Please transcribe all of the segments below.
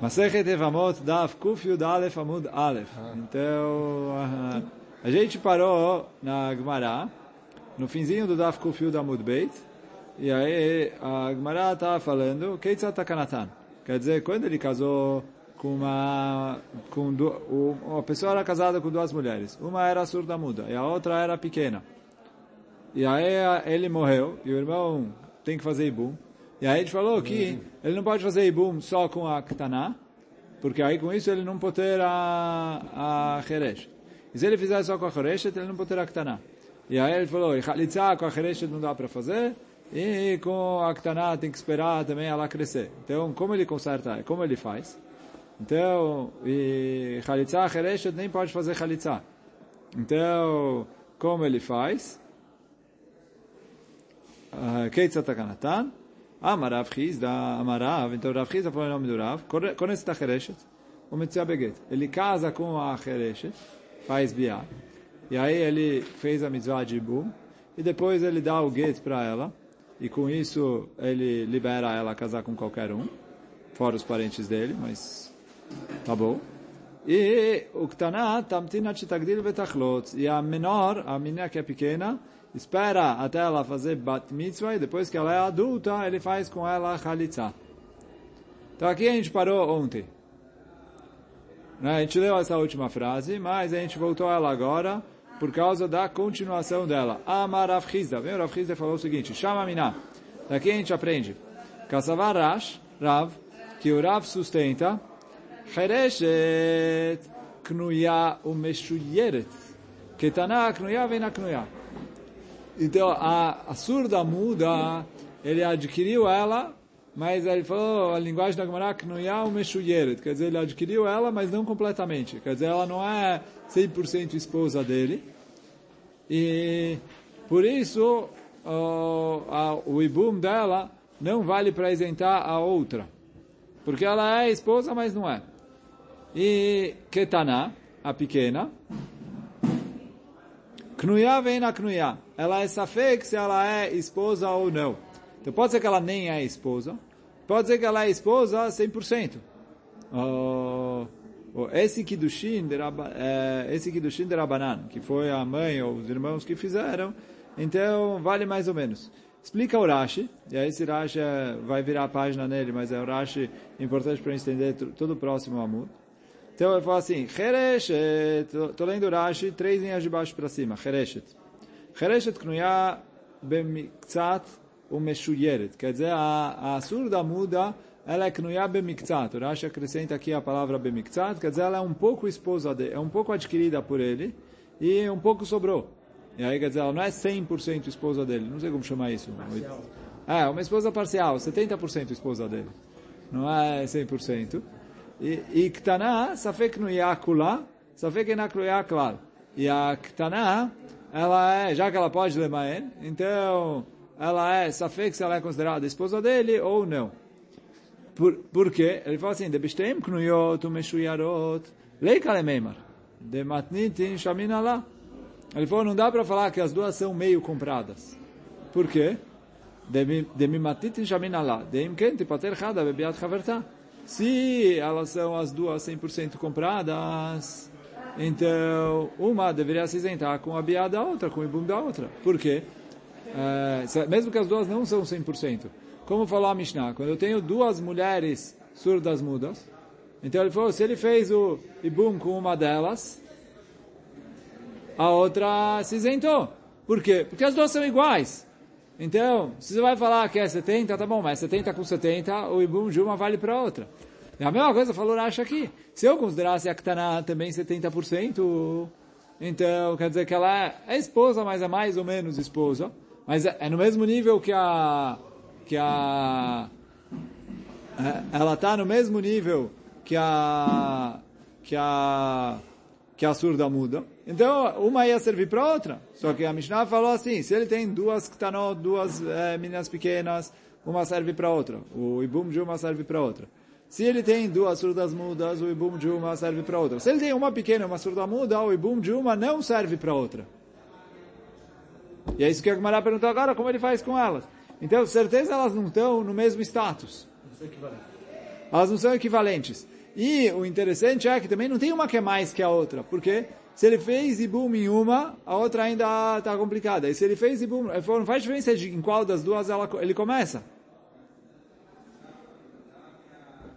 Masechet Evamot Daf Kuf Yud Alef Amud Alef. Então, a, a gente parou na Gemara, no finzinho do Daf Kuf Yud Amud Beit, e aí a Gemara estava falando, Keitzat Takanatan. Quer dizer, quando ele casou com uma... Com du, uma pessoa era casada com duas mulheres. Uma era surda muda e a outra era pequena. E aí ele morreu, e o irmão tem que fazer ibum. E aí a gente falou que ele não pode fazer ibum só com a ktaná, porque aí com isso ele não pode ter a, a cheresh. E se ele fizer só com a cheresh, ele não pode ter a ktaná. E aí ele falou, e chalitza com a cheresh não dá para fazer, e com a ktaná tem que esperar também ela crescer. Então, como ele conserta, como ele faz? Então, e chalitza, cheresh nem pode fazer chalitza. Então, como ele faz? Keitza takanatan, Amarav da Amarav, então Rav Chizda falou o nome do Rav, conhece a Chereshet, o Metzia Beget. Ele casa com a Chereshet, faz biá, e aí ele fez a mitzvah de Ibum, e depois ele dá o get para ela, e com isso ele libera ela a casar com qualquer um, fora os parentes dele, mas tá bom. E o Ktanat, Tamtina Chitagdil Betachlot, e a menor, a menina que é pequena, espera até ela fazer bat mitzvah e depois que ela é adulta, ele faz com ela chalitza. Então aqui a gente parou ontem. Né? A gente leu essa última frase, mas a gente voltou a ela agora por causa da continuação dela. Amar Rav Chizda. Vem o falou o seguinte, chama Miná. Daqui a gente aprende. Kassavar Rav, que o Rav sustenta, Chereshet knuya umeshuyeret. Ketana knuya vem na knuya. Então, a, a surda muda, ele adquiriu ela, mas ele falou, a linguagem da Gemara, o mexuyeret, quer dizer, ele adquiriu ela, mas não completamente. Quer dizer, ela não é 100% esposa dele. E, por isso, o, a, o ibum dela não vale para isentar a outra. Porque ela é esposa, mas não é. E Ketana, a pequena, Knuya vem na Knuya. Ela é safek se ela é esposa ou não. Então pode ser que ela nem é esposa. Pode ser que ela é esposa 100%. Uh, esse Kiddushin de, é, esse Kiddushin de Rabanan, que foi a mãe ou os irmãos que fizeram, então vale mais ou menos. Explica o Rashi, e aí esse Rashi é, vai virar a página nele, mas é o Rashi importante para entender todo o próximo Amud. Então ele fala assim, Chereshet, estou lendo Rashi, três linhas de baixo para cima, Chereshet. Chereshet knuya bemiktzat umeshuyeret. Quer dizer, a, a surda muda, ela é knuya bemiktzat. O Rashi acrescenta aqui a palavra bemiktzat, quer dizer, ela é um pouco esposa dele, é um pouco adquirida por ele, e um pouco sobrou. E aí, quer dizer, ela não é 100% esposa dele, não sei como chamar isso. Parcial. É, uma esposa parcial, 70% esposa dele. Não é 100%. E Ktaná, Safek no Yakula, Safek Enaklu Yaklal. E a Ktaná, ela é, já que ela pode lemaen, então ela é Safek se ela é considerada esposa dele ou não. Por, por quê? Ele fala assim, Debishteim knuyot umeshuyarot, leika lemeimar, dematnitin shaminala. Ele falou, não dá para falar que as duas são meio compradas. Por quê? Demimatnitin shaminala, deimken tipater chada bebiat chavertah. Se elas são as duas 100% compradas, então uma deveria se isentar com a biá da outra, com o ibum da outra. Por quê? É, mesmo que as duas não são 100%. Como falou a Mishnah, quando eu tenho duas mulheres surdas mudas, então ele falou, se ele fez o ibum com uma delas, a outra se isentou. Por quê? Porque as duas são iguais. Então, se você vai falar que é 70, tá bom, mas 70 com 70, o Ibum de uma vale para outra. É a mesma coisa falou Rashi aqui. Se eu considerasse a Ktaná também 70%, então quer dizer que ela é, esposa, mas é mais ou menos esposa. Mas é, é no mesmo nível que a... que a... É, ela está no mesmo nível que a... que a que a surda muda. Então, uma ia servir para outra. Só que a Mishnah falou assim, se ele tem duas ktanot, duas é, meninas pequenas, uma serve para outra. O ibum de uma serve para outra. Se ele tem duas surdas mudas, o ibum de uma serve para outra. Se ele tem uma pequena e uma surda muda, o ibum de uma não serve para outra. E é isso que a Gemara perguntou agora, como ele faz com elas. Então, certeza elas não estão no mesmo status. Elas não são equivalentes. E o interessante é que também não tem uma que é mais que a outra, porque se ele fez Ibum em uma, a outra ainda está complicada. E se ele fez Ibum, é, não faz diferença de, em qual das duas ela, ele começa.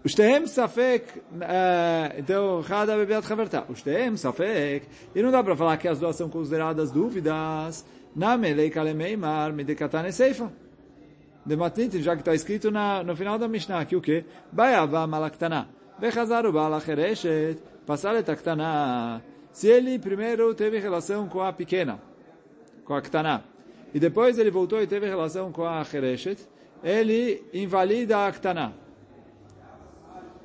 Ustehem Safek, é, então, Hada atravertá. Havertá. Ustehem Safek, e não dá para falar que as duas são consideradas dúvidas. Namelei Kalemeimar, Medekatane Seifa. De Matnitin, já que está escrito na, no final da Mishnah, que o quê? Baiava Malaktaná. Bala passar aktana. Se ele primeiro teve relação com a pequena, com a ktana, e depois ele voltou e teve relação com a chereshet, ele invalida a ktana.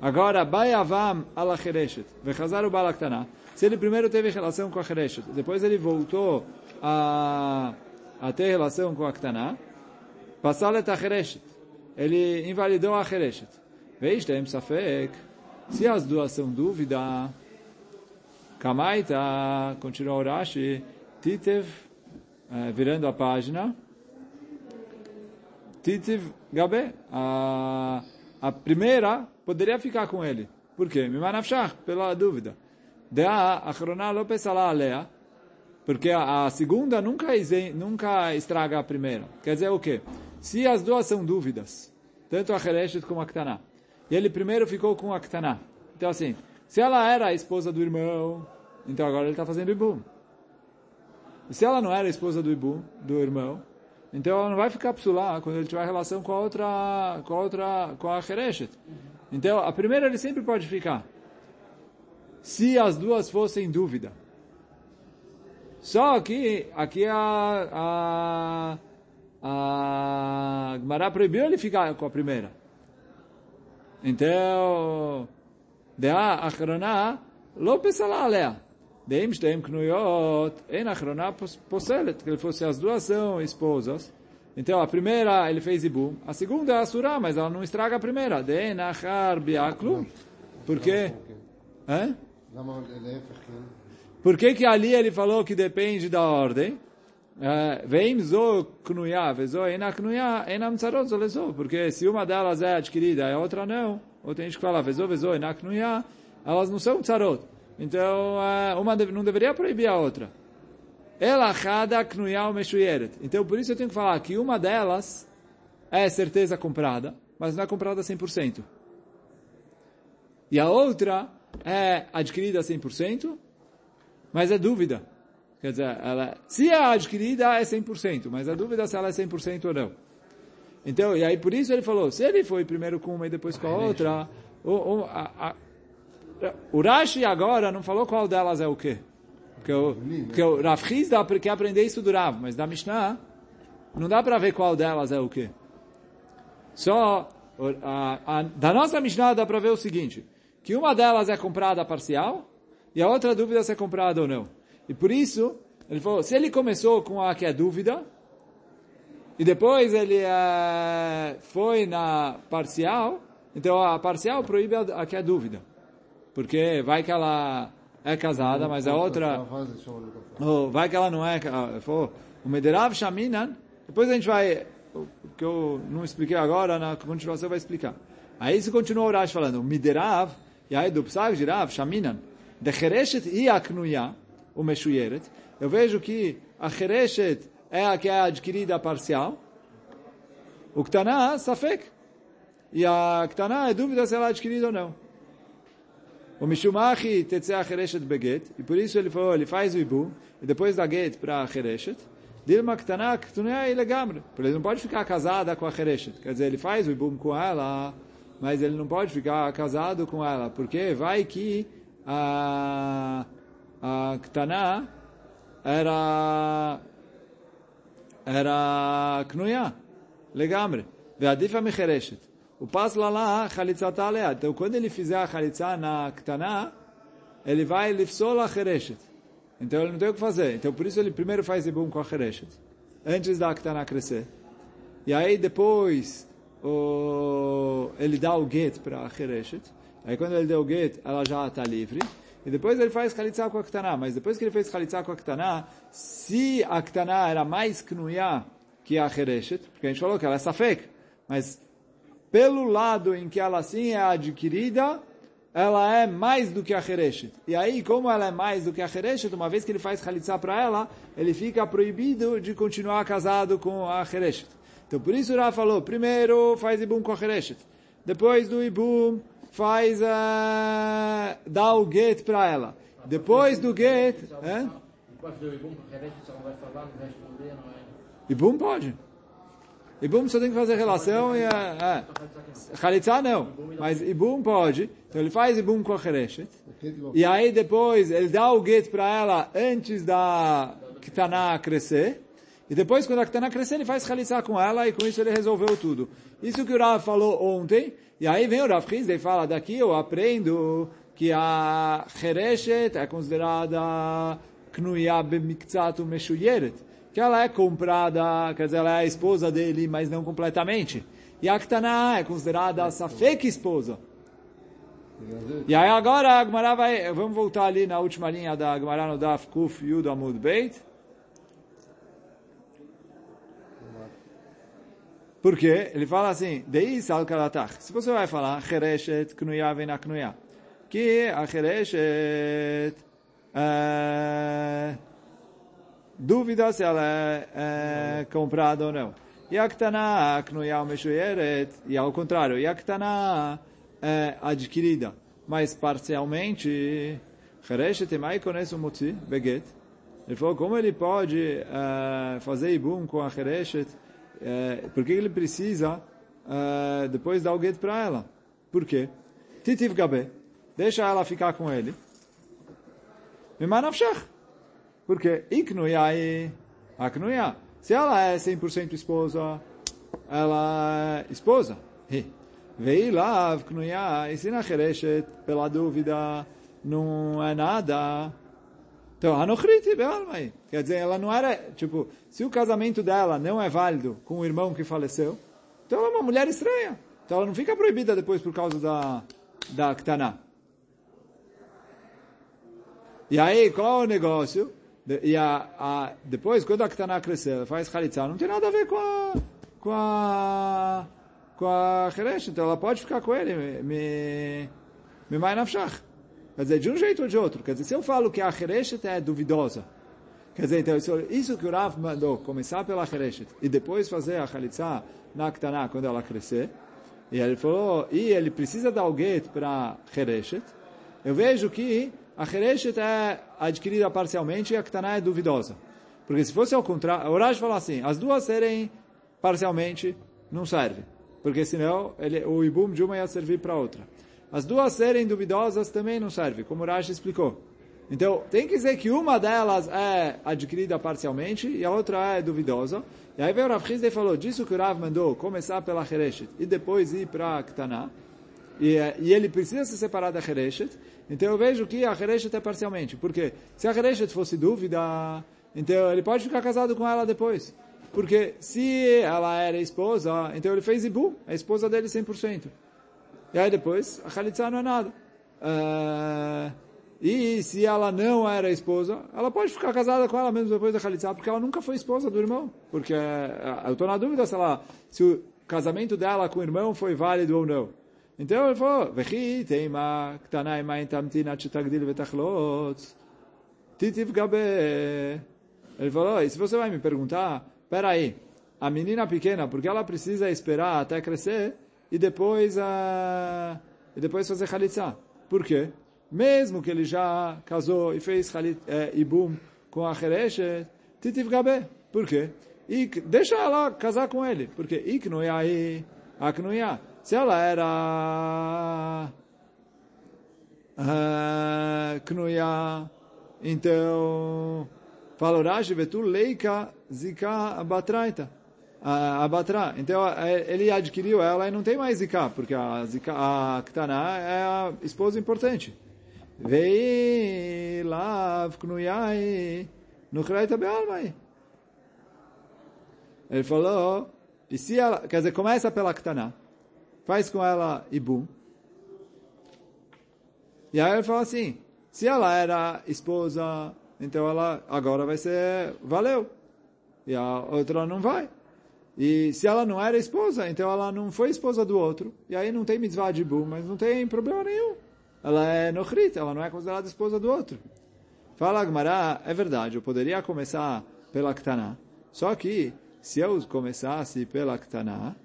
Agora, Bayavam ala Chereshet, Vechazaru Balaktana. Se ele primeiro teve relação com a Chereshet, depois ele voltou a, a ter relação com a Ktana, Passalet a Chereshet. Ele invalidou a Chereshet. Veistem Safek. Se as duas são dúvida, Kamaita, continua o Rashi, Titev, virando a página, Titev Gabe, a, a primeira poderia ficar com ele. Por quê? Mimanafshach, pela dúvida. Dea achrona lo pesala alea, porque a, a segunda nunca, nunca estraga a primeira. Quer dizer o quê? Se as duas são dúvidas, tanto a Chereshet como a Ktaná, e ele primeiro ficou com a Ktaná. Então assim, se ela era a esposa do irmão, então agora ele está fazendo Ibum. E se ela não era a esposa do Ibum, do irmão, então ela não vai ficar psulá quando ele tiver relação com a outra, com a outra, com a Chereshet. Então, a primeira ele sempre pode ficar. Se as duas fossem dúvida. Só que aqui a, a, a Gmará proibiu ele ficar com a primeira. Então, דעה אחרונה לא פסלה עליה. דעים שתיהם קנויות, אין אחרונה פוסלת. Que ele fosse as duas são esposas. Então, a primeira ele fez Ibum, a segunda é Asura, mas ela não estraga a primeira. De Nachar Biaklu. Por quê? É? Por que que ali ele falou que depende da ordem? Vem zo knuya, vezo ena knuya, ena mtzarot zolezo. Porque se uma delas é adquirida e a outra não, ou tem gente que fala vezo, vezo, ena knuya, elas não são tzarot. Então, uma não deveria proibir a outra. Ela chada knuyal meshuyeret. Então, por isso eu tenho que falar que uma delas é certeza comprada, mas não é comprada 100%. E a outra é adquirida 100%, mas é dúvida. Quer dizer, ela, se é adquirida, é 100%, mas a dúvida é se ela é 100% ou não. Então, e aí por isso ele falou, se ele foi primeiro com uma e depois com a outra, o, o, a, a, o Rashi agora não falou qual delas é o quê? Porque o, porque o Rav Hiz dá para aprender isso do Rav, mas da Mishnah não dá para ver qual delas é o quê. Só a, a, da nossa Mishnah dá para ver o seguinte, que uma delas é comprada parcial e a outra dúvida se é comprada ou não. E por isso, ele falou, se ele começou com a que é dúvida, e depois ele é, foi na parcial, então a parcial proíbe a, a que é dúvida. Porque vai que ela é casada, mas a outra... Oh, vai que ela não é... O Mederav Shaminan, depois a gente vai... O que eu não expliquei agora, na continuação vai explicar. Aí se continua o Rash falando, o Miderav, e aí do Psag de Rav, Shaminan, de Chereshet e Aknuya, o Meshuyeret, eu vejo que a Chereshet é a que é adquirida parcial, o Ktaná, Safek, e a Ktaná é dúvida se ela é adquirida ou não. O Mishumachi tetzeh achereshet beget, e por isso ele falou, ele faz o ibu, e depois dá get para achereshet, dilma ktanak tunei legamre. Porque ele não pode ficar casada com a achereshet. Quer dizer, ele faz o ibum com ela, mas ele não pode ficar casado com ela, porque vai que a, a Ktaná era era Knuya, Legamre. Veadifa Mechereshet. O passo lá lá, Khalitzat Alea. Então quando ele fizer a Khalitzá na Ktaná, ele vai Lifsol a Chereshet. Então ele não tem o que fazer. Então por isso ele primeiro faz Zibum com a Chereshet. Antes da Ktaná crescer. E aí depois o, ele dá o get para a Chereshet. Aí quando ele deu o get, ela já está livre. E depois ele faz chalitza com a ktana. Mas depois que ele fez chalitza com a ktana, se a ktana era mais knuya que a chereshet, porque a gente falou que ela é safek, mas pelo lado em que ela sim é adquirida, ela é mais do que a Hereshet. E aí, como ela é mais do que a Hereshet, uma vez que ele faz Khalitsa para ela, ele fica proibido de continuar casado com a Hereshet. Então, por isso Rav falou, primeiro faz Ibum com a Hereshet. Depois do Ibum, faz, uh, dá o get para ela. Depois do get... É? A? Ibum pode. Ibum só tem que fazer relação e... É, Khalitsa não, mas Ibum pode. Então ele faz Ibum com a Hereshet. E aí depois ele dá o get para ela antes da Ktaná crescer. E depois quando a Ktaná crescer ele faz Khalitsa com ela e com isso ele resolveu tudo. Isso que o Rav falou ontem. E aí vem o Rav Hizde e fala, daqui eu aprendo que a Hereshet é considerada Knuya b'miktzat meshuyeret. Que ela é comprada, quer dizer, ela é a esposa dele, mas não completamente. E a Ktaná é considerada a Safek esposa. E aí agora a Gemara vai, vamos voltar ali na última linha da Gemara no Daf Kuf Yud Amud Beit. Por quê? Ele fala assim, Deis al. Se você vai falar, Chereshet knuya vem na knuya. Que a Chereshet é, dúvida se ela é, é comprada ou não. A Ktaná knuya meshuyeret. E ao contrário, a Ktaná é adquirida, mas parcialmente, Chereshet emai kones umutzi beget. Ele falou, como ele pode uh, fazer ibum com a Chereshet, uh, por que ele precisa uh, depois dar o get para ela? Por quê? Titiv gabe, deixa ela ficar com ele. Mimanavshach. Por quê? Iknuyai, aknuya. Se ela é 100% esposa, ela é esposa. Veilav knuya, ensina Chereshet pela dúvida, não é nada. Então, Anochriti Bealmai. Quer dizer, ela não era, tipo, se o casamento dela não é válido com o irmão que faleceu, então ela é uma mulher estranha. Então ela não fica proibida depois por causa da, da Ktaná. E aí, qual é o negócio? E a, a, depois, quando a Ktaná crescer, faz Khalitsa, não tem nada a ver com a, com a, com a Heresh, então ela pode ficar com ele, me, me nafshach. Quer dizer, de um jeito ou de outro. Quer dizer, se eu falo que a Hereshet é duvidosa, quer dizer, então, isso que o Rav mandou, começar pela Hereshet e depois fazer a Khalitsa na Ktaná quando ela crescer, e ele falou, e ele precisa dar o get para Hereshet, eu vejo que a Hereshet é adquirida parcialmente e a Ktaná é duvidosa. Porque se fosse ao contrário, o Raj falou assim, as duas serem parcialmente, não serve. Porque senão ele, o Ibum de uma ia servir para outra. As duas serem duvidosas também não serve, como Rashi explicou. Então, tem que dizer que uma delas é adquirida parcialmente e a outra é duvidosa. E aí veio o Rav Hizde e falou, disso que o Rav mandou começar pela Hereshet e depois ir para Ktaná. E, e, ele precisa se separar da Hereshet. Então eu vejo que a Hereshet é parcialmente. Por quê? Se a Hereshet fosse dúvida, então ele pode ficar casado com ela depois. Porque se ela era esposa, então ele fez Ibu, a esposa dele 100%. E aí depois, a Khalitsa não é nada. Uh, e se ela não era esposa, ela pode ficar casada com ela mesmo depois da Khalitsa, porque ela nunca foi esposa do irmão. Porque uh, eu estou na dúvida se, ela, se o casamento dela com o irmão foi válido ou não. Então ele falou, Vechi teima ktanai main tamtina tagdil vetachlot titiv gabe. Ele falou, e se você vai me perguntar, peraí, a menina pequena, porque ela precisa esperar até crescer, e depois uh, e depois fazer Khalitsa. Por quê? Mesmo que ele já casou e fez Khalit, é, Ibum com a Hereshet, Titiv Gabe. Por quê? E deixa ela casar com ele. Porque Iknoyai, Aknoyah. Se ela era uh, Knuya, então fala Rashi, Vetu Leika Zika Batraita a, a Batra. Então ele adquiriu ela e não tem mais Zika, porque a, Zika, a Ktaná é a esposa importante. Vei lav knuyai nuchraita bealmai. Ele falou, e se ela, quer dizer, começa pela Ktaná, faz com ela Ibum, e aí ele fala assim, se ela era esposa, então ela agora vai ser, valeu. E a outra não vai. E se ela não era esposa, então ela não foi esposa do outro. E aí não tem mitzvah de bum, mas não tem problema nenhum. Ela é nochrit, ela não é considerada esposa do outro. Fala Agmará, é verdade, eu poderia começar pela Ktaná. Só que, se eu começasse pela Ktaná,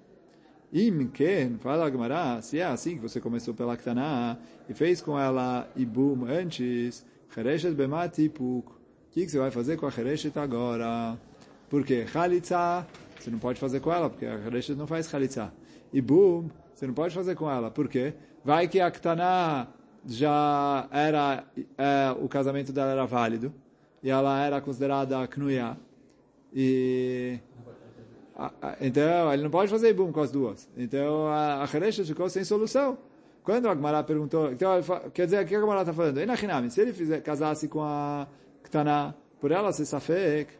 Imken, fala Agmará, se é assim que você começou pela Ktaná e fez com ela Ibum antes, Chereshet Bematipuk, o que, você vai fazer com a Chereshet agora? Porque Chalitza, você não pode fazer com ela, porque a Chereshet não faz Chalitza. Ibum, você não pode fazer com ela, por quê? Vai que a Ktaná já era, é, o casamento dela era válido, e ela era considerada Knuya, e então, ele não pode fazer ibum com as duas. Então, a, a ficou sem solução. Quando a Agmará perguntou, então, quer dizer, o que a Agmará está falando? Se ele fizer, casasse com a Ktaná, por ela ser safek,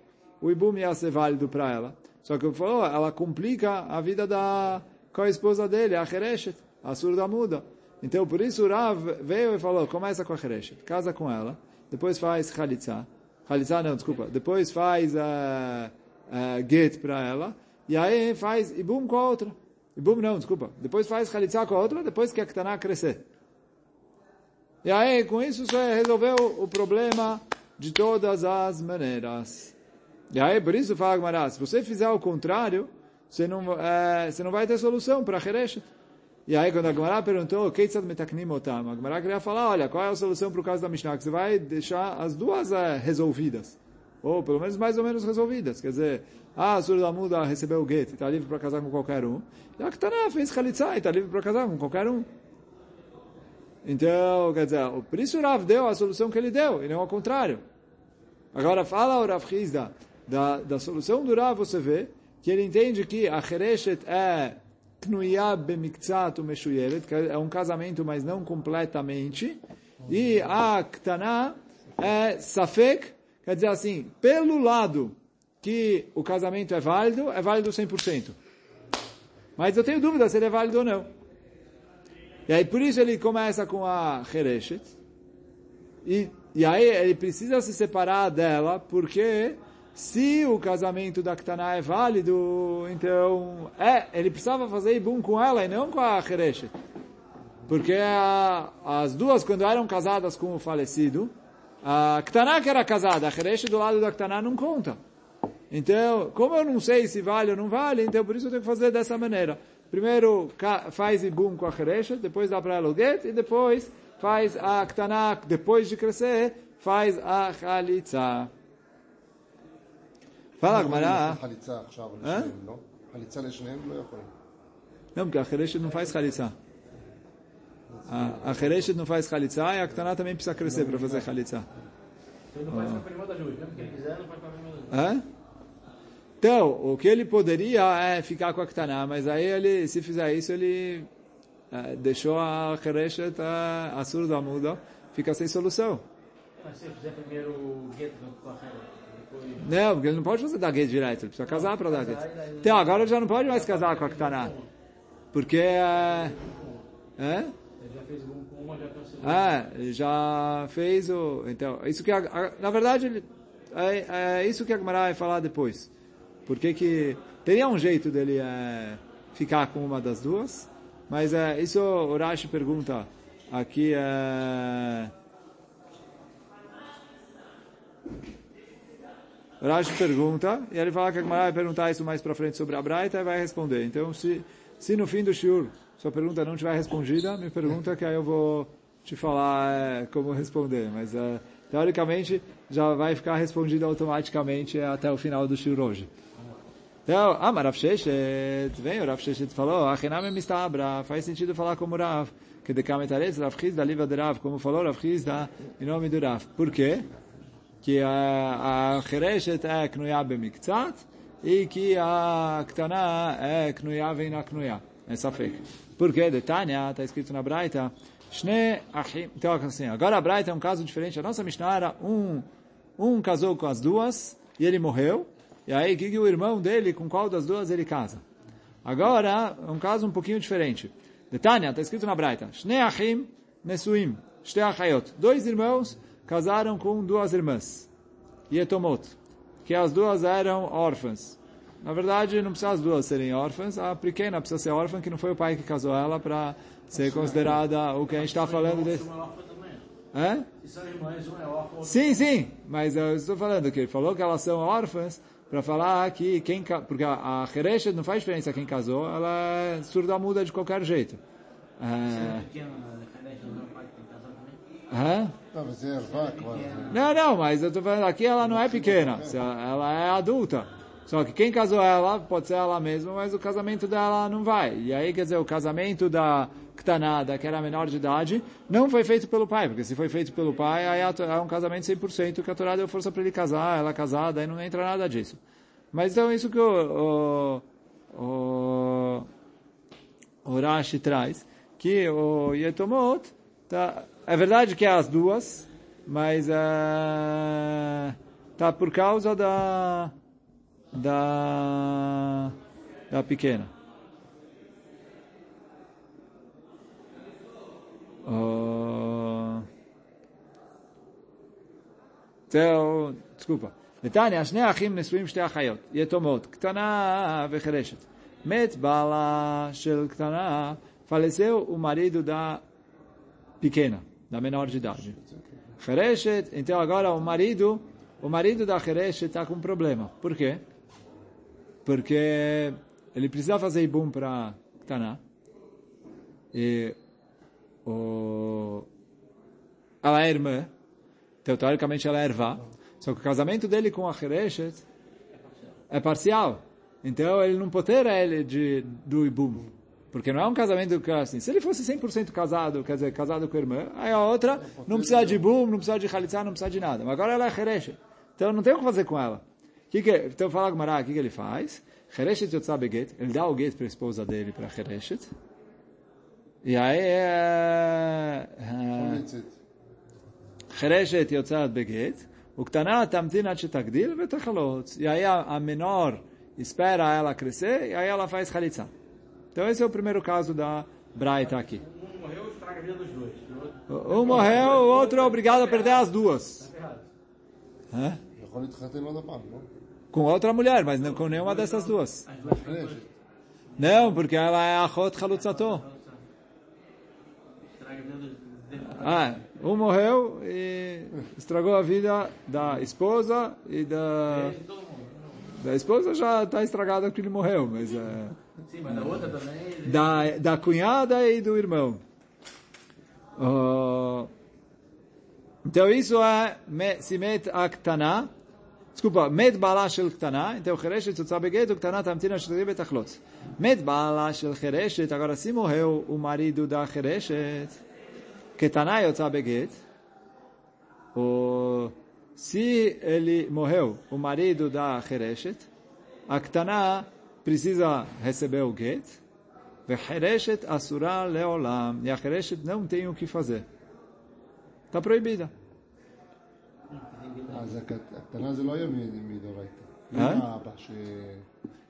o ibum ia ser válido para ela. Só que falou, ela complica a vida da com a esposa dele, a Hereshet, a surda muda. Então, por isso o Rav veio e falou, começa com a Hereshet, casa com ela, depois faz Khalitza, Khalitza não, desculpa, depois faz uh, uh, get para ela, e aí faz Ibum com a outra. Ibum não, desculpa. Depois faz Khalitza com a outra, depois que a Ktaná crescer. E aí, com isso, você resolveu o problema de todas as maneiras. E aí, por isso, fala Gmará, se você fizer o contrário, você não, é, você não vai ter solução para Hereshet. E aí, quando a Gemara perguntou, Keitzad metaknim otam, a Gemara queria falar, olha, qual é a solução para o caso da Mishnah? Que você vai deixar as duas é, resolvidas. Ou, pelo menos, mais ou menos resolvidas. Quer dizer, ah, a Surda Muda recebeu o gueto, está livre para casar com qualquer um. E a Ktaná fez Khalitza e está livre para casar com qualquer um. Então, quer dizer, por isso o Rav deu a solução que ele deu, e não ao contrário. Agora, fala o Rav Hizda, da, da solução do Rav, você vê que ele entende que a Chereshet é é um casamento, mas não completamente, e a Ktaná é Safek, quer dizer assim, pelo lado que o casamento é válido, é válido 100%. Mas eu tenho dúvida se ele é válido ou não. E aí por isso ele começa com a Hereshet. E, e aí ele precisa se separar dela, porque se o casamento da Ktaná é válido, então é, ele precisava fazer Ibum com ela e não com a Hereshet. Porque a, as duas, quando eram casadas com o falecido, a Ktaná que era casada, a Hereshet do lado da Ktaná não conta. Então, como eu não sei se vale ou não vale, então por isso eu tenho que fazer dessa maneira. Primeiro faz ibum com a Heresha, depois dá para ela o get, e depois faz a Ktaná, depois de crescer, faz a Fala, Gmará. Não, porque a Heresha não faz Chalitza. A, Hereshet não faz Chalitza e a Ktaná também precisa crescer para fazer Chalitza. Então? Então, o que ele poderia é ficar com a Ktaná, mas aí ele, se fizer isso, ele é, deixou a Hereshet, a, a surda muda, fica sem solução. Mas se fizer primeiro o gueto com a Hereshet, Não, porque ele não pode fazer dar gueto direto, ele precisa casar para dar gueto. Então, agora ele já não pode mais casar com a Ktaná. Porque... É, é? Ele já fez com uma, já cancelou. É, ele já fez o... Então, isso que... A, a, na verdade, ele, é, é isso que a Gemara vai falar depois. Porque que teria um jeito dele é, ficar com uma das duas, mas é, isso o Rashi pergunta aqui é, Rashi pergunta, e ele fala que a Gemara vai perguntar isso mais para frente sobre a Braita e vai responder. Então, se, se no fim do shiur sua pergunta não tiver respondida, me pergunta que aí eu vou te falar é, como responder. Mas, é, teoricamente, já vai ficar respondida automaticamente até o final do shiur hoje. Então, ah, mas Rav Sheshet, vem o Rav Sheshet falou, Achiname mistabra, faz sentido falar como Rav, que de Kametaretz, Rav Chizda, liva de Rav, como falou Rav Chizda, em nome do Rav. Por quê? Que a, a Chereshet é Knuya bemiktzat, e que a Ktana é Knuya vem na Knuya. É Safek. Por quê? De Tanya, está escrito na Braita, Shne Achim, então assim, agora a Braita é um caso diferente, a nossa Mishnah era um, um casou com as duas, e ele morreu, e aí, que, que o irmão dele, com qual das duas ele casa? Agora, é um caso um pouquinho diferente. Detânia, está escrito na Braita. Shnei achim nesuim. Shtei achayot. Dois irmãos casaram com duas irmãs. Yetomot. Que as duas eram órfãs. Na verdade, não precisa as duas serem órfãs. A pequena precisa ser órfã, que não foi o pai que casou ela para ser considerada o que a gente está falando desse. Hã? Sim, sim, mas eu estou falando que ele falou que elas são órfãs para falar que quem porque a, a Hereshet não faz diferença quem casou, ela é surda muda de qualquer jeito. é É, pequena, referente ao meu pai que tem casado também. Hã? Não, mas é. Não, não, mas eu estou falando aqui ela não é pequena, ela, é adulta. Só que quem casou ela pode ser ela mesma, mas o casamento dela não vai. E aí, quer dizer, o casamento da Ktanada, que era menor de idade, não foi feito pelo pai, porque se foi feito pelo pai, aí é é um casamento 100%, que a Torá deu força para ele casar, ela é casada, aí não entra nada disso. Mas então isso que o, o, o, o Rashi traz, que o Yetomot, tá, é verdade que é as duas, mas é, tá por causa da da da pequena. Oh. Então, desculpa. נתניה, שני אחים נשואים שתי אחיות, יתומות, קטנה וחירשת. מת בעלה של קטנה, faleceu o marido da pequena, da menor de idade. Hereshet, então agora o marido, o marido da Hereshet está com um problema. Por quê? Porque ele precisa fazer ibum para Ktaná. E o, ela é irmã, então teoricamente ela é ervá. Só que o casamento dele com a Hereshet é parcial. Então ele não pode ter ele de, do ibum. Porque não é um casamento que assim, se ele fosse 100% casado, quer dizer, casado com a irmã, aí a outra não precisa de ibum, não precisa de chalitza, não precisa de nada. Mas agora ela é Hereshet. Então não tem o que fazer com ela. Que que, então fala Gmará, o que, que ele faz? Hereshet yotzá beget, ele dá o get para a esposa dele, para Hereshet. E aí é... é חרשת יוצאת בגט, וקטנה תמתין עד שתגדיל ותחלוץ. E aí a, a menor espera ela crescer e aí ela faz chalitza. Então esse é o primeiro caso da Braita tá aqui. Um morreu, estraga a vida dos dois. Um, morreu, o outro é obrigado a perder as duas. Tá Hã? Com outra mulher, mas não com nenhuma dessas duas. Não, porque ela é a hot Halutzato. Ah, um morreu e estragou a vida da esposa e da... Da esposa já está estragada porque ele morreu, mas... É... Sim, mas da outra também. ele- da, da cunhada e do irmão. Oh, então isso é me- se met a ktana, desculpa, met bala shel ktana, então chereshet tzotza beget, o ktana tamtina shetari betachlot. Met bala shel chereshet, agora se morreu o marido da chereshet, ktana yotza beget, o, se ele morreu, o marido da chereshet, a ktana precisa receber o get. Vehereshet asura leolam. E a hereshet não tem o que fazer. Está proibida.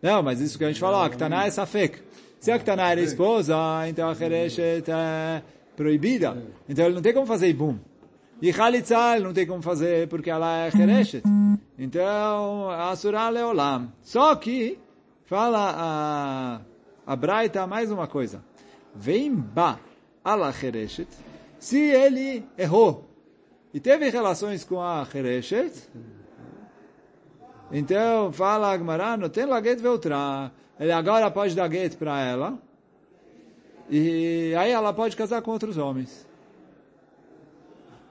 Não, mas isso que a gente falou, a Ktaná é safek. Se a Ktaná era esposa, então a Hereshet é proibida. Então ele não tem como fazer ibum. E Khalitzal não tem como fazer porque ela é Hereshet. Então, Asura Leolam. Só que, fala a, a Braita mais uma coisa. Vem ba ala Hereshet. Se ele errou e teve relações com a Hereshet, então, fala Agmará, não tem lá get veltra. Ele agora pode dar get para ela. E aí ela pode casar com outros homens.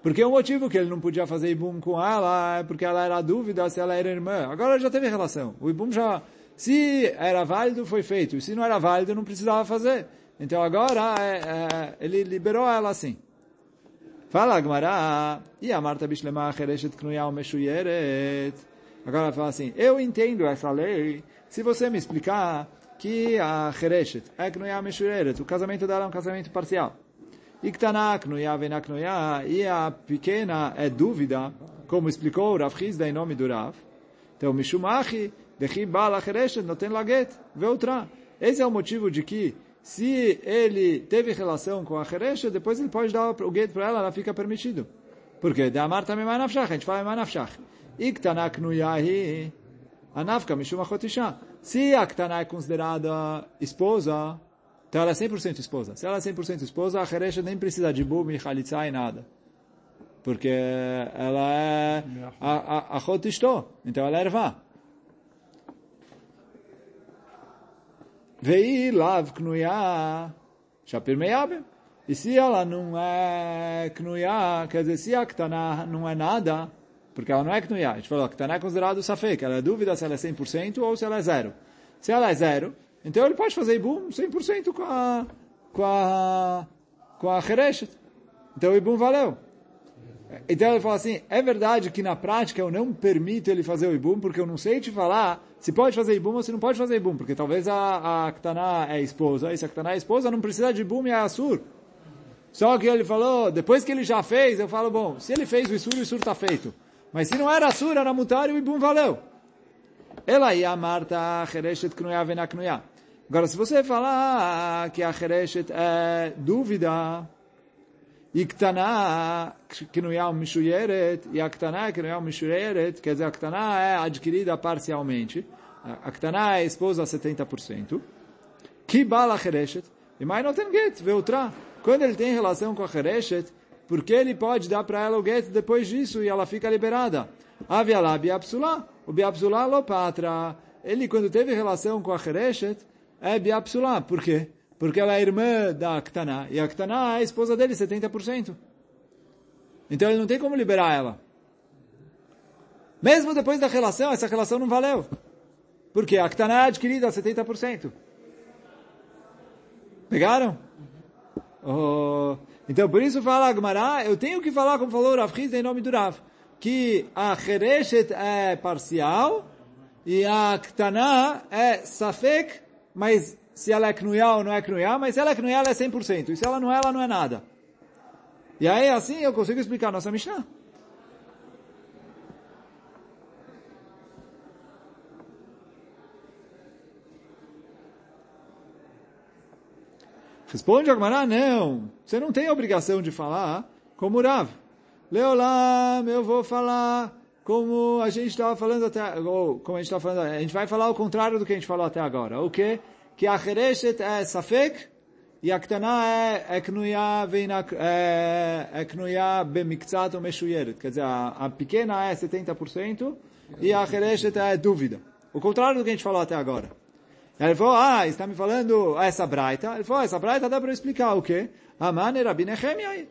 Porque o motivo que ele não podia fazer ibum com ela é porque ela era dúvida se ela era irmã. Agora já teve relação. O ibum já... Se era válido, foi feito. Se não era válido, não precisava fazer. Então agora é, é, ele liberou ela assim. Fala Agmará, e a Marta Meshuyeret. Agora fala assim, eu entendo essa lei se você me explicar que a Chereshet é Knuya Meshuyeret, o casamento dela é um casamento parcial. E Ktaná Knuya Vena Knuya, e a pequena é dúvida, como explicou o Rav Chizda em nome do Rav. Então, Mishumachi, Não tem. Esse é o motivo de que se ele teve relação com a Cheresha, depois ele pode dar o get para ela, ela fica permitido. Porque da Amar também manafshach, a gente fala manafshach. Iktanak nuyahi, anafka mishum achotisha. Se a Ktaná é considerada esposa, então ela é 100% esposa. Se ela é 100% esposa, a Hereshet nem precisa de Bum Chalitza e nada. Porque ela é a, a, então ela é ervá. Vei lav knuya shapir meyabem. E se ela não é knuya, quer dizer, se a Ktaná não é nada, porque ela não é knuya, a gente falou, a Ktaná é considerado safek, ela é dúvida se ela é 100% ou se ela é zero. Se ela é zero, então ele pode fazer Ibum 100% com a, com a, com a Hereshet. Então o Ibum valeu. Então ele fala assim, é verdade que na prática eu não permito ele fazer o Ibum, porque eu não sei te falar se pode fazer Ibum ou se não pode fazer Ibum, porque talvez a, a Ktaná é esposa, e se a Ktaná é esposa não precisa de Ibum e é Assur. Só que ele falou, depois que ele já fez, eu falo, bom, se ele fez o Isur, o Isur está feito. Mas se não era Assur, era Mutar e o Ibum valeu. Ela ia Marta Chereshet Knuya Venaknuya. Agora, se você falar que a Chereshet é dúvida, e Ktaná Knuya Mishuyeret, e a Ktaná Knuya Mishuyeret, quer dizer, a Ktaná é adquirida parcialmente, a é esposa a 70%, que bala Chereshet, e mais não tem get, outra. Quando ele tem relação com a Chereshet, porque ele pode dar para ela o get depois disso e ela fica liberada. Avialá biapsulá, o biapsulá lopatra. Ele, quando teve relação com a Chereshet, é biapsulá. Por quê? Porque ela é irmã da Aktaná, e a é a esposa dele, 70%. Então ele não tem como liberar ela. Mesmo depois da relação, essa relação não valeu. Porque a é adquirida a 70%. Pegaram? Oh, então, por isso fala Agmará, eu tenho que falar, como falou o Rav Hiz, em nome do Rav, que a Chereshet é parcial e a Ktaná é Safek, mas se ela é Knuya ou não é Knuya, mas se ela é Knuya, ela é 100%. E se ela não é, ela não é nada. E aí, assim, eu consigo explicar a nossa Mishnah. Responde Agmará, não. Você não tem obrigação de falar como Rav. Leolam, eu vou falar como a gente estava falando até, ou como a gente estava falando, a gente vai falar o contrário do que a gente falou até agora. O quê? Que a Chereshet é Safek e a Ktaná é, é Knuya é, é Knuya ou Meshuyeret. Quer dizer, a, a pequena é 70% e a Chereshet é dúvida. O contrário do que a gente falou até agora. Ele falou, ah, está me falando essa braita. Ele falou, essa braita dá para explicar o quê? Aman era Binechem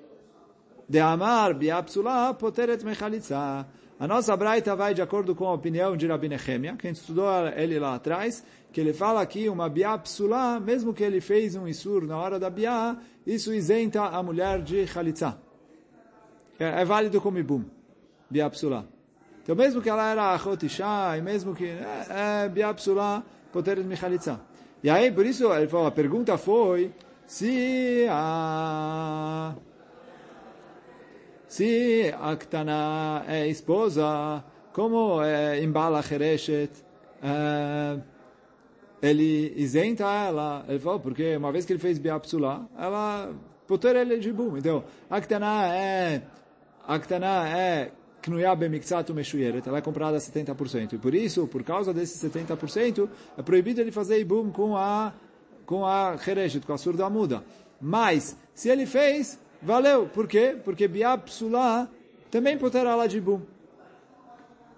De Amar biapsula poteret mechalitza. A nossa braita vai de acordo com a opinião de Rabi Nehemia, que a gente estudou ele lá atrás, que ele fala aqui uma biapsula, mesmo que ele fez um isur na hora da biá, isso isenta a mulher de chalitza. É, é válido como ibum, biapsula. Então mesmo que ela era achot e mesmo que é, é biapsula, poteret mechalitza. E aí, por isso, ele falou, a pergunta foi se a se a Ktana é esposa, como é, embala Chereshet, é, ele isenta ela. Ele falou, porque uma vez que ele fez Biapsula, ela poter ele de bum. Então, a Ktana é, a Ktana é Knuya Bemiktsatu ela é comprada a 70%. E por isso, por causa desses 70%, é proibido ele fazer Ibum com a, com a Chereshet, com a surda muda. Mas, se ele fez, valeu. Por quê? Porque Biab Psulá também poderá lá de Ibum.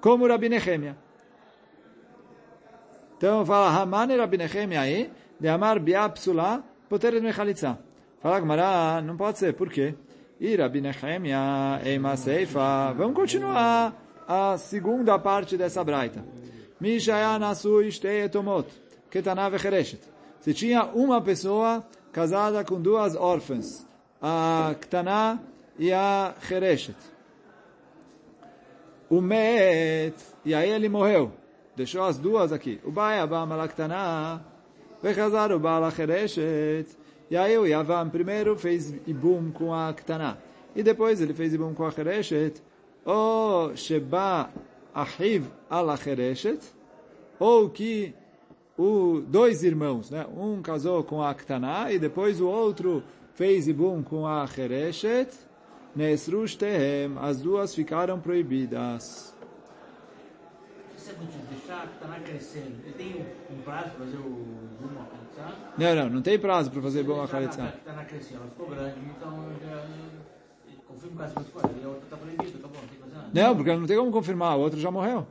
Como Rabi Nehemia. Então fala, Haman Rabi Nehemia aí, de Amar Biab Psulá, poter Mechalitza. Fala, Gmará, não pode ser. Por quê? E Rabi Nehemia, Eima Seifa. Vamos continuar a segunda parte dessa braita. Mishaya Nasu Ishtei Etomot. Ketana Vechereshet. Se tinha uma pessoa casada com duas órfãs, a Ktana e a Chereshet. O Met, e aí ele morreu. Deixou as duas aqui. O Baiabam ala Vechazar o Baal Chereshet. E aí o Yavam primeiro fez Ibum com a Ktana. E depois ele fez Ibum com a Chereshet. Ou Sheba Ahiv ala Chereshet. Ou que o, dois irmãos, né? Um casou com a Ktana e depois o outro fez Ibum com a Chereshet. Nesrush Tehem. As duas ficaram proibidas. Crescendo, Khalitsa? Não, não, não tem prazo para fazer bom a Khalitsa. A Ktaná cresceu, ela ficou grande, então já confirma o a outra está proibida, acabou, não tem que fazer nada. Não, porque não tem como confirmar, o outro já morreu.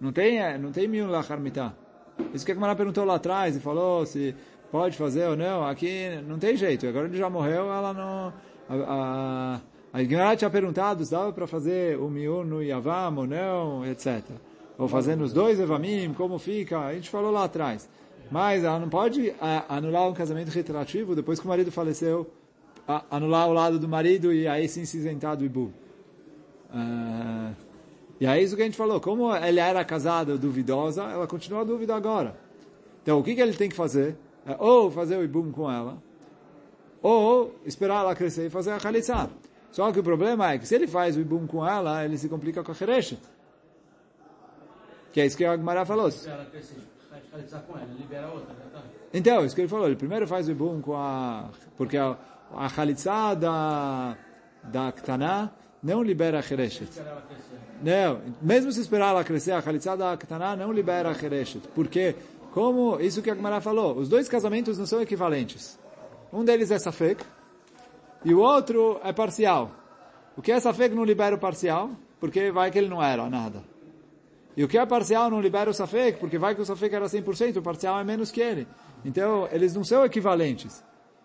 Não tem, é, não tem mil lachar mitá. Isso que a Gemara perguntou lá atrás e falou se pode fazer ou não. Aqui não tem jeito. Agora ele já morreu, ela não... A, a, a Gemara tinha perguntado se dava para fazer o miun no Yavam ou não, etc. Ou fazendo os dois Evamim, como fica. A gente falou lá atrás. Mas ela não pode a, anular um casamento retroativo depois que o marido faleceu, a, anular o lado do marido e aí se isentar do Ibu. Ah, e aí isso que a gente falou, como ele era casada duvidosa, ela continua dúvida agora. Então o que, que ele tem que fazer? É ou fazer o ibum com ela, ou esperar ela crescer e fazer a khalitsa. Só que o problema é que se ele faz o ibum com ela, ele se complica com a Hereshet. Que é isso que a Agmará falou. Se ela crescer, faz Khalitsa com ela, libera a outra, já? Então, isso que ele falou, ele primeiro faz o ibum com a... Porque a, a khalitsa da, da Ktaná não libera a Hereshet. Não, mesmo se esperar ela crescer, a Khalitsa da Ktaná não libera a Hereshet. Porque, como isso que a Gemara falou, os dois casamentos não são equivalentes. Um deles é Safek e o outro é parcial. O que é Safek não libera o parcial, porque vai que ele não era nada. E o que é parcial não libera o Safek, porque vai que o Safek era 100%, o parcial é menos que ele. Então, eles não são equivalentes.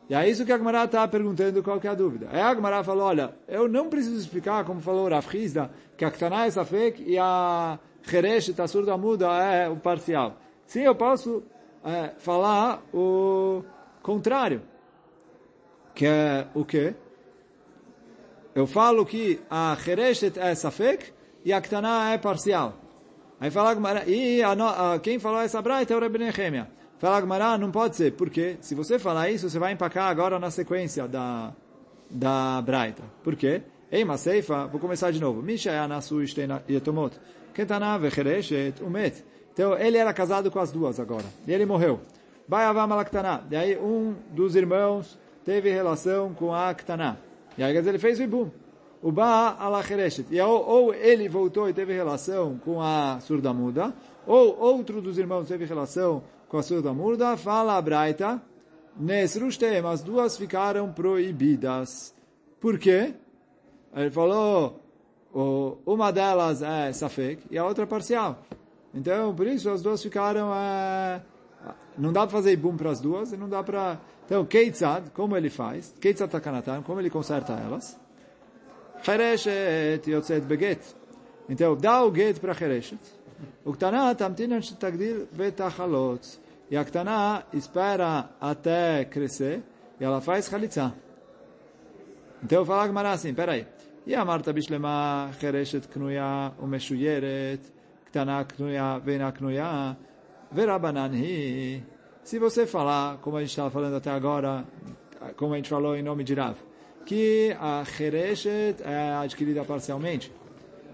E é isso que a Gemara está perguntando qual que é a dúvida. Aí a Gemara falou, olha, eu não preciso explicar, como falou o Rav Hizda, que a Ktaná é Safek e a Heresh, a surda muda, é o parcial. Sim, eu posso é, falar o contrário. Que é o quê? Eu falo que a Hereshet é Safek e a Ktaná é parcial. Aí fala a Gemara, e a, a- quem falou essa braita é o Rebbe Nehemia. Fala a Gemara, não pode ser, porque se você falar isso, você vai empacar agora na sequência da, da braita. Por quê? Ei, Maseifa, vou começar de novo. Misha é anasu yetomot. Kentana vechereshet umet. Então, ele era casado com as duas agora. E ele morreu. Vai avam alaktaná. E aí, um dos irmãos teve relação com a Ktaná. E aí, quer dizer, ele fez o ibum. O Ba alachereshet. E ou, ou ele voltou e teve relação com a surda muda, ou outro dos irmãos teve relação com a surda muda, fala a Braita, Nesrushtem, as duas ficaram proibidas. Por quê? Ele falou, uma delas é Safek e a outra é parcial. Então, por isso, as duas ficaram... é, não dá para fazer ibum para as duas e não dá para... Então, Keitzad, como ele faz? Keitzad Takanatan, como ele conserta elas? Chereshet Yotzet Beget. Então, dá o get para Chereshet. O Ktaná tamtina tagdil betachalot. E a Ktaná espera até crescer e ela faz Chalitza. Então eu falo a Gemara assim, peraí. E a Marta Bishlema Chereshet Knuya Umeshuyeret Ktaná Knuya Vena Knuya Verabanan Hi. Se você falar, como a gente estava falando até agora, como a gente falou em nome de Rav, que a Chereshet é adquirida parcialmente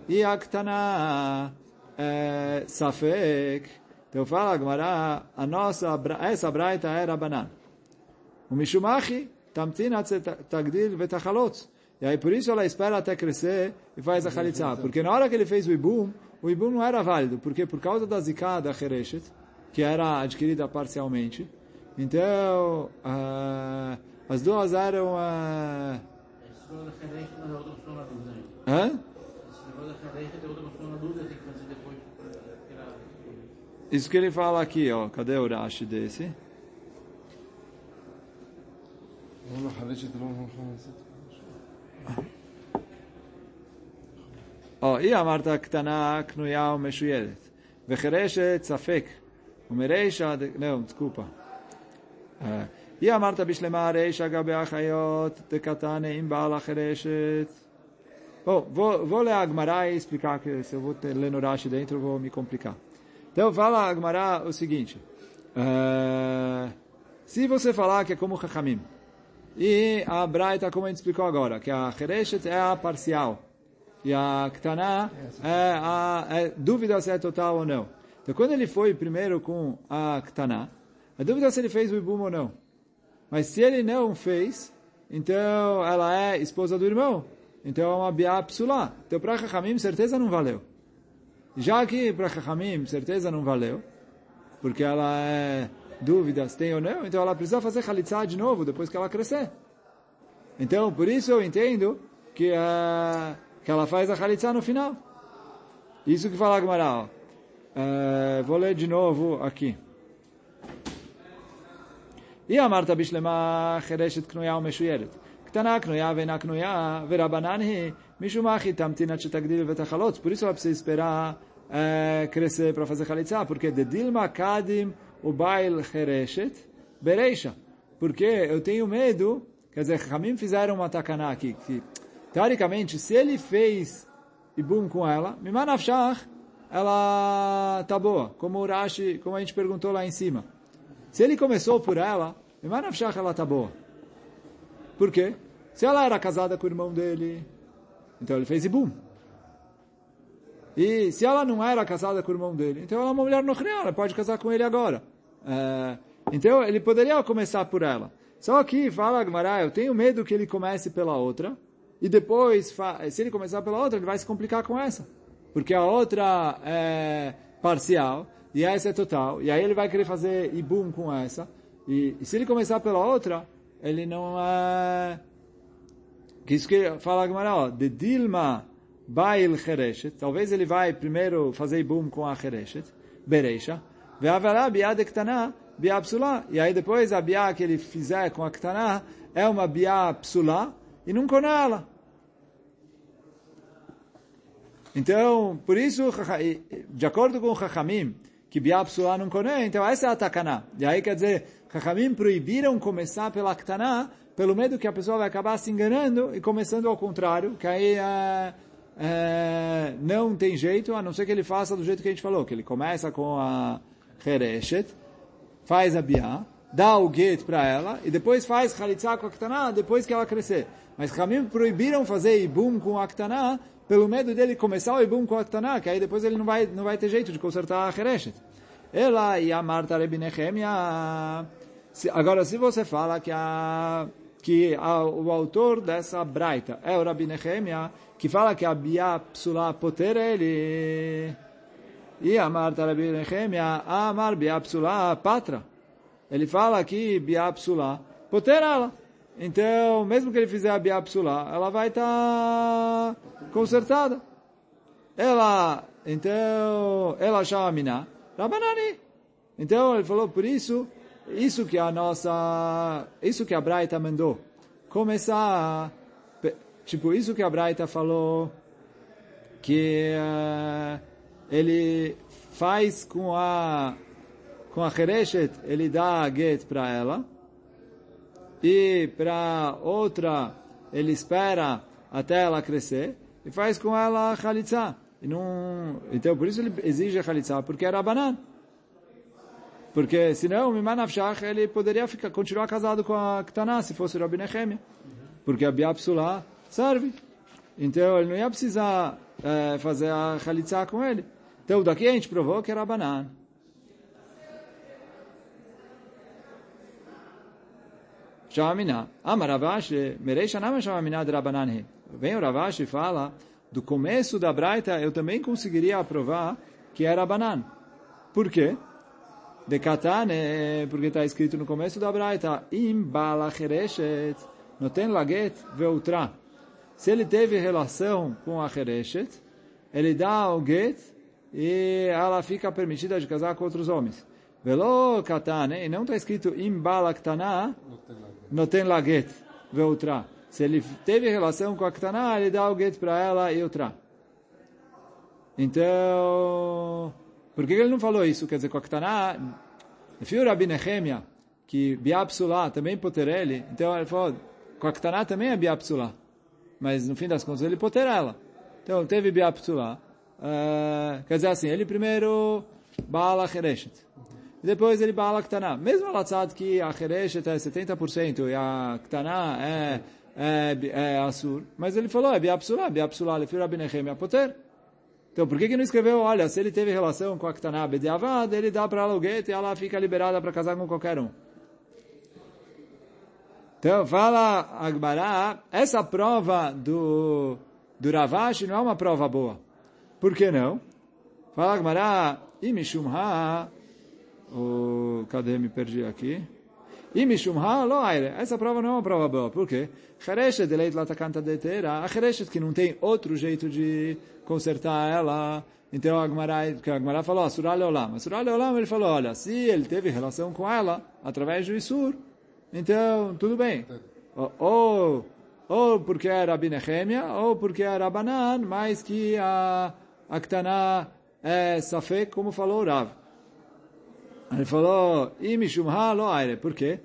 e a Ktaná é Safek, então fala Gemara, a nossa, essa braita era banan. O Mishumachi, Tamtina Tagdil Vetachalot. E aí por isso ela espera até crescer e faz a Khalitza. Porque na hora que ele fez o Ibum, o Ibum não era válido, porque por causa da Zika da Hereshet, que era adquirida parcialmente, então uh, as duas eram... Uh... Hã? Isso que ele fala aqui, ó. Cadê o Rashi desse? Ó, e a Marta Ktana Knuya Umeshuyedet. Vechereshet Safek. Umereisha. Não, desculpa. E eh, a Marta Bishlema Reisha Gabe Achayot. De Katane Imbala Chereshet. Bom, vou, vou ler a Agmará e explicar, que se eu vou ter, ler dentro, vou me complicar. Então fala a Agmará o seguinte. Uh, se você falar que é como Chachamim, e a Braita, como a gente explicou agora, que a Chereshet é a parcial, e a Ktaná é a é dúvida se é total ou não. Então, quando ele foi primeiro com a Ktaná, a dúvida é se ele fez o Ibum ou não. Mas se ele não fez, então ela é esposa do irmão. Então é uma biá psulá. Então para Chachamim, certeza não valeu. Já que para Chachamim, certeza não valeu, porque ela é dúvida se tem ou não, então ela precisa fazer Khalitsa de novo depois que ela crescer. Então, por isso eu entendo que, uh, que ela faz a Khalitsa no final. Isso que fala a Gemara. Uh, vou ler de novo aqui. E a Marta Bishlema Chereshet Knuya ou Meshuyeret. קטנה קנויה ואינה קנויה, ורבנן היא, משום מה היא תמתין עד שתגדיל ותחלוץ. Por isso ela precisa esperar é, crescer para fazer chalitza, porque de Dilma Kadim o Bail Chereshet Bereisha. Porque eu tenho medo, quer dizer, Ramim fizeram uma takana aqui, que teoricamente, se ele fez ibum com ela, Mimanafshach, ela tá boa, como o Rashi, como a gente perguntou lá em cima. Se ele começou por ela, Mimanafshach, ela tá boa. Por quê? Se ela era casada com o irmão dele, então ele fez ibum. E se ela não era casada com o irmão dele, então ela é uma mulher no ela pode casar com ele agora. É, então ele poderia começar por ela. Só que, fala Agmará, eu tenho medo que ele comece pela outra, e depois, se ele começar pela outra, ele vai se complicar com essa. Porque a outra é parcial, e essa é total, e aí ele vai querer fazer ibum com essa, e, e se ele começar pela outra, ele não é... Que isso que fala a Gemara, ó, de Dilma Bail Chereshet, talvez ele vai primeiro fazer boom com a Chereshet, Bereisha, Ve'avará biad ktana biá psulá, e aí depois a biá que ele fizer com a ktana é uma biá psulá, e não com ela. Então, por isso, de acordo com o Chachamim, que biá psulá não coné, então essa é a takana. E aí quer dizer, Chachamim proibiram começar pela Ktaná, pelo medo que a pessoa vai acabar se enganando e começando ao contrário, que aí é, é, não tem jeito, a não ser que ele faça do jeito que a gente falou, que ele começa com a Hereshet, faz a Biá, dá o get para ela, e depois faz Khalitsa com a Ktaná, depois que ela crescer. Mas Chachamim proibiram fazer Ibum com a Ktaná, pelo medo dele começar o Ibum com a Ktaná, que aí depois ele não vai, não vai ter jeito de consertar a Hereshet. Ela e a Marta Rebinechemia Agora, se você fala que, a, que a, o autor dessa braita é o Rabi Nehemia, que fala que a Bia Psula Poter ele, e a Rabi Nehemia, Amar Bia Psula Patra. Ele fala que Bia Psula Poter ela. Então, mesmo que ele fizer a Bia Psula, ela vai estar tá consertada. Ela, então, ela chama Miná, Rabanani. Então, ele falou, por isso, isso que a nossa, isso que a Braita mandou. Começar, tipo, isso que a Braita falou, que uh, ele faz com a, com a Hereshet, ele dá a get para ela, e para outra, ele espera até ela crescer, e faz com ela a Khalitsa. E não, então, por isso ele exige a Khalitsa, porque era banana. Porque senão, Mimanavshach, ele poderia ficar, continuar casado com a Ktaná, se fosse Rabi Nehemia. Porque a Biapsula serve. Então, ele não ia precisar é, fazer a Khalitsa com ele. Então, daqui a gente provou que era banana. Shamina. Amar Ravashi, Mereisha Nama Shamina de Rabanan. Vem o Ravashi e fala, do começo da Braita, eu também conseguiria aprovar que era banana. Por quê? De Katane, porque está escrito no começo da Braita, Im balachereshet, noten laget veutra. Se ele teve relação com a Hereshet, ele dá o get e ela fica permitida de casar com outros homens. Velo katane, e não está escrito im balaktana, noten laget veutra. Se ele teve relação com a Ktana, ele dá o get para ela e outra. Então, por que ele não falou isso? Quer dizer, com a Ktaná, Fio Rabi Nehemia, que Biapsula também poterele, então ele falou, com a Ktaná também é Biapsula. Mas no fim das contas ele potera ela. Então teve Biapsula. Uh, quer dizer assim, ele primeiro Baala Hereshet. Depois ele Baala Ktaná. Mesmo ela sabe que a Hereshet é 70% e a Ktaná é, é, é Assur. Mas ele falou, é Biapsula, Biapsula, Lefio Rabi Nehemia poter. Então, por que que não escreveu, olha, se ele teve relação com a Ktaná Bediavad, ele dá para ela o gueto e ela fica liberada para casar com qualquer um. Então, fala Agbará, essa prova do, do Ravashi não é uma prova boa. Por que não? Fala Gmará, imishum ha, o, cadê, me perdi aqui. Imishum ha, lo aire. Essa prova não é uma prova boa, por quê? Chereshet de leit latakanta detera, a chereshet que não tem outro jeito de consertar ela, então a Gmará, que a Gmará falou, Surah Leolam. A Surah Leolam ele falou, olha, se ele teve relação com ela, através do Isur, então tudo bem. Ou, ou, porque era Binechemia, ou porque era Banan, mas que a, a Ktaná é Safek, como falou o Rav. Ele falou, Imishumha lo aire. Por quê?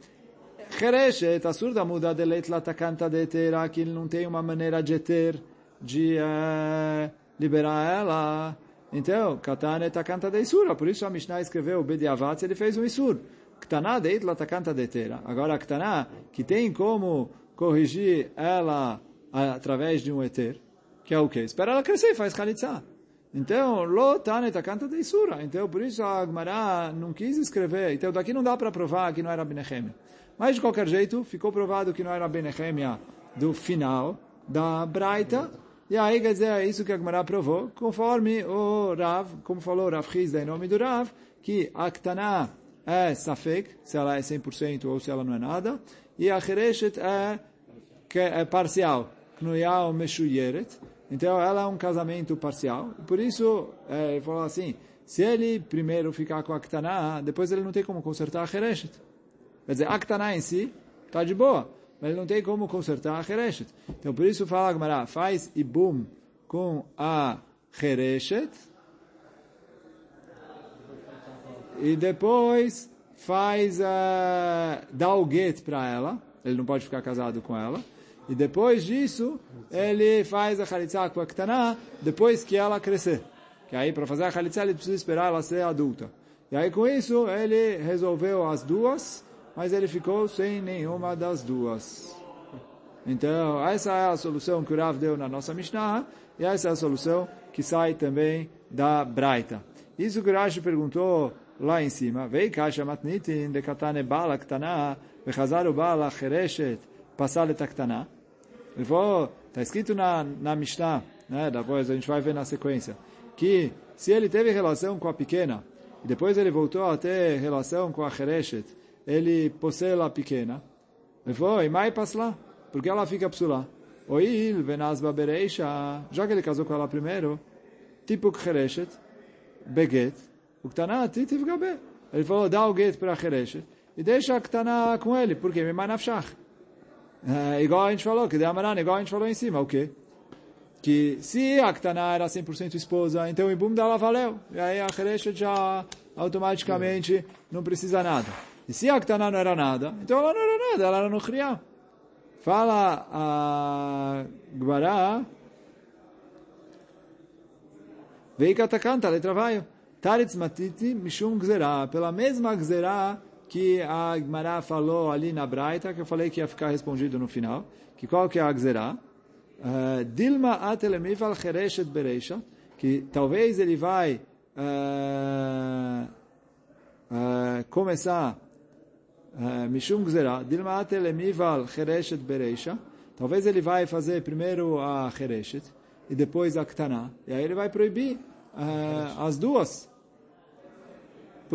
Chereshet, a surda muda de leit latakanta de etera, que ele não tem uma maneira de ter, de uh, liberar ela. Então, Katane takanta de Isura. Por isso a Mishnah escreveu o Bediavat, ele fez um Isur. Ktaná de itla takanta de etera. Agora, Ktaná, que tem como corrigir ela através de um eter, que é o quê? Espera ela crescer e faz Khalitsa. Então, lo tane takanta de Isura. Então, por isso a Agmará não quis escrever. Então, daqui não dá para provar que não era Benechemia. Mas, de qualquer jeito, ficou provado que não era Benechemia do final da Braita. E aí, quer dizer, é isso que a Agmará provou, conforme o Rav, como falou Rav Hizda em nome do Rav, que a Ktaná é Safek, se ela é 100% ou se ela não é nada, e a Chereshet é, que é parcial, Knuyal Meshuyeret, então ela é um casamento parcial, por isso é, ele falou assim, se ele primeiro ficar com a Ktaná, depois ele não tem como consertar a Chereshet. Quer dizer, a Ktaná em si está de boa, mas ele não tem como consertar a Chereshet. Então por isso fala Agmará, faz Ibum com a Chereshet, e depois faz uh, dá o get para ela, ele não pode ficar casado com ela, e depois disso ele faz a Khalitsa com a Ktaná, depois que ela crescer. Que aí para fazer a Khalitsa ele precisa esperar ela ser adulta. E aí com isso ele resolveu as duas, mas ele ficou sem nenhuma das duas. Então essa é a solução que o Rav deu na nossa Mishnah, e essa é a solução que sai também da Braita. Isso que o Rashi perguntou lá em cima, vei kasha matnitin de katane bala ktana, vechazar o bala chereshet, passar falou, está escrito na, na Mishnah, né, depois a gente vai ver na sequência, que se ele teve relação com a pequena, e depois ele voltou a ter relação com a chereshet, ele possui a pequena, ele falou, e mai lá, porque ela fica psula. Oil venasba bereisha, já que ele casou com ela primeiro, tipo chereshet, beget, o Ktaná titiv gabe. Ele falou, dá o get para a Chereshet e deixa a Ktaná com ele, porque me manafshach. É, igual a gente falou, que de Amaran, igual a gente falou em cima, o quê? Que se a Ktaná era 100% esposa, então o Ibum dela valeu. E aí a Chereshet já automaticamente não precisa nada. E se a Ktaná não era nada, então ela não era nada, ela era no Kriya. Fala a Gbará, Veika Takanta, letra vai. Taritz Matiti Mishum Gzerá, pela mesma Gzerá que a Gmará falou ali na Braita, que eu falei que ia ficar respondido no final, que qual que é a Gzerá? Uh, Dilma atelemifal chereshet bereisha, que talvez ele vai uh, uh, começar Mishum Gzerá, Dilma atelemifal chereshet bereisha, talvez ele vai fazer primeiro a chereshet e depois a ktana, e aí ele vai proibir as duas,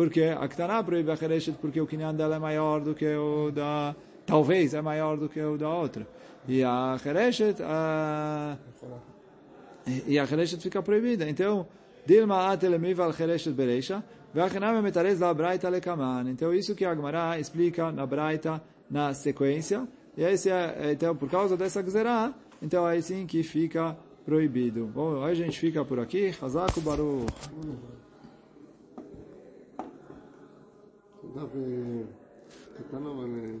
porque a Ktaná proíbe a Chereshet porque o Kinyan dela é maior do que o da... Talvez é maior do que o da outra. E a Chereshet... A, e a Chereshet fica proibida. Então, Dilma atelemiva al Chereshet bereisha, ve'achename metarez la Braita lekaman. Então, isso que a Gemara explica na Braita, na sequência. E esse é, então, por causa dessa Gzerá, então é assim que fica proibido. Bom, hoje a gente fica por aqui. Hazaku Baruch. אתה וקטן אבל...